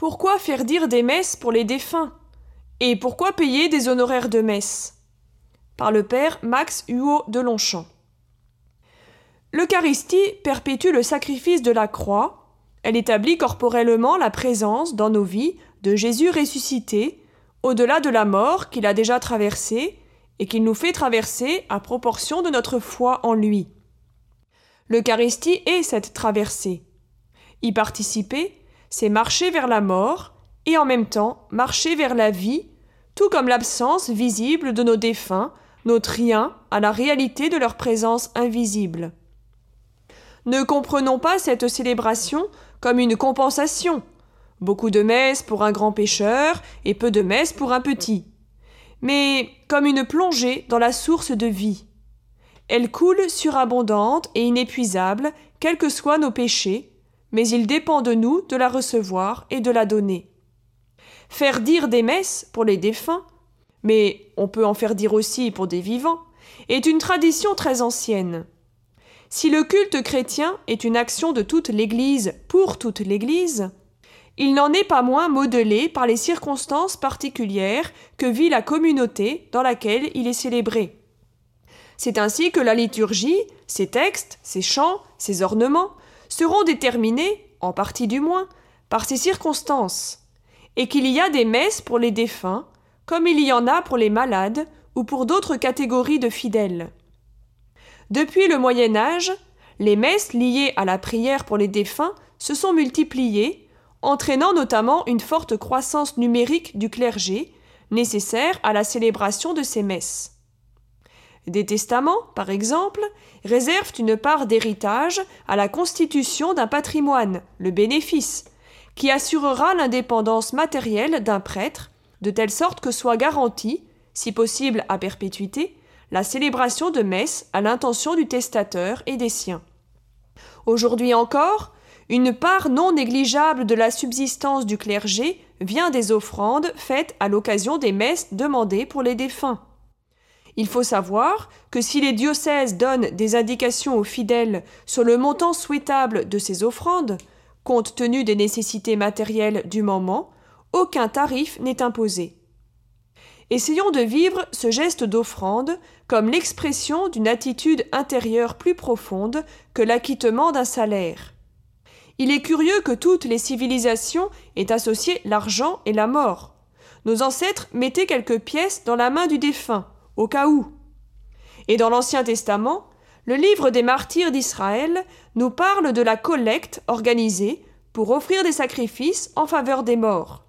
Pourquoi faire dire des messes pour les défunts? Et pourquoi payer des honoraires de messe Par le père Max Huot de Longchamp. L'Eucharistie perpétue le sacrifice de la croix, elle établit corporellement la présence dans nos vies de Jésus ressuscité, au-delà de la mort qu'il a déjà traversée et qu'il nous fait traverser à proportion de notre foi en lui. L'Eucharistie est cette traversée. Y participer, c'est marcher vers la mort et en même temps marcher vers la vie, tout comme l'absence visible de nos défunts, notre rien à la réalité de leur présence invisible. Ne comprenons pas cette célébration comme une compensation. Beaucoup de messes pour un grand pécheur et peu de messes pour un petit. Mais comme une plongée dans la source de vie. Elle coule surabondante et inépuisable, quels que soient nos péchés, mais il dépend de nous de la recevoir et de la donner. Faire dire des messes pour les défunts, mais on peut en faire dire aussi pour des vivants, est une tradition très ancienne. Si le culte chrétien est une action de toute l'Église pour toute l'Église, il n'en est pas moins modelé par les circonstances particulières que vit la communauté dans laquelle il est célébré. C'est ainsi que la liturgie, ses textes, ses chants, ses ornements seront déterminés, en partie du moins, par ces circonstances, et qu'il y a des messes pour les défunts, comme il y en a pour les malades ou pour d'autres catégories de fidèles. Depuis le Moyen Âge, les messes liées à la prière pour les défunts se sont multipliées, entraînant notamment une forte croissance numérique du clergé, nécessaire à la célébration de ces messes. Des testaments, par exemple, réservent une part d'héritage à la constitution d'un patrimoine, le bénéfice, qui assurera l'indépendance matérielle d'un prêtre, de telle sorte que soit garantie, si possible à perpétuité, la célébration de messe à l'intention du testateur et des siens. Aujourd'hui encore, une part non négligeable de la subsistance du clergé vient des offrandes faites à l'occasion des messes demandées pour les défunts. Il faut savoir que si les diocèses donnent des indications aux fidèles sur le montant souhaitable de ces offrandes, compte tenu des nécessités matérielles du moment, aucun tarif n'est imposé. Essayons de vivre ce geste d'offrande comme l'expression d'une attitude intérieure plus profonde que l'acquittement d'un salaire. Il est curieux que toutes les civilisations aient associé l'argent et la mort. Nos ancêtres mettaient quelques pièces dans la main du défunt, au cas où. Et dans l'Ancien Testament, le livre des martyrs d'Israël nous parle de la collecte organisée pour offrir des sacrifices en faveur des morts.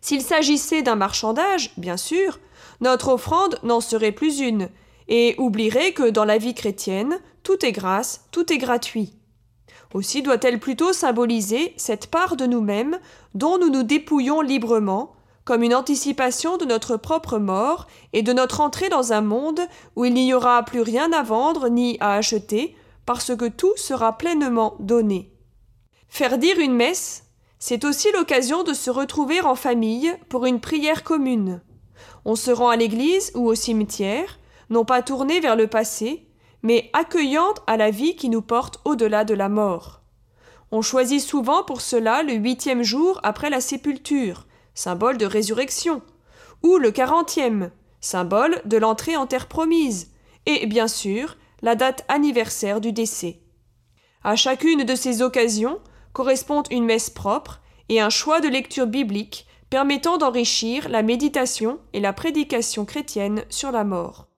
S'il s'agissait d'un marchandage, bien sûr, notre offrande n'en serait plus une, et oublierait que dans la vie chrétienne, tout est grâce, tout est gratuit. Aussi doit-elle plutôt symboliser cette part de nous-mêmes dont nous nous dépouillons librement, comme une anticipation de notre propre mort et de notre entrée dans un monde où il n'y aura plus rien à vendre ni à acheter, parce que tout sera pleinement donné. Faire dire une messe, c'est aussi l'occasion de se retrouver en famille pour une prière commune. On se rend à l'église ou au cimetière, non pas tourné vers le passé, mais accueillante à la vie qui nous porte au-delà de la mort. On choisit souvent pour cela le huitième jour après la sépulture, symbole de résurrection, ou le quarantième, symbole de l'entrée en terre promise, et bien sûr la date anniversaire du décès. À chacune de ces occasions, correspondent une messe propre et un choix de lecture biblique permettant d'enrichir la méditation et la prédication chrétienne sur la mort.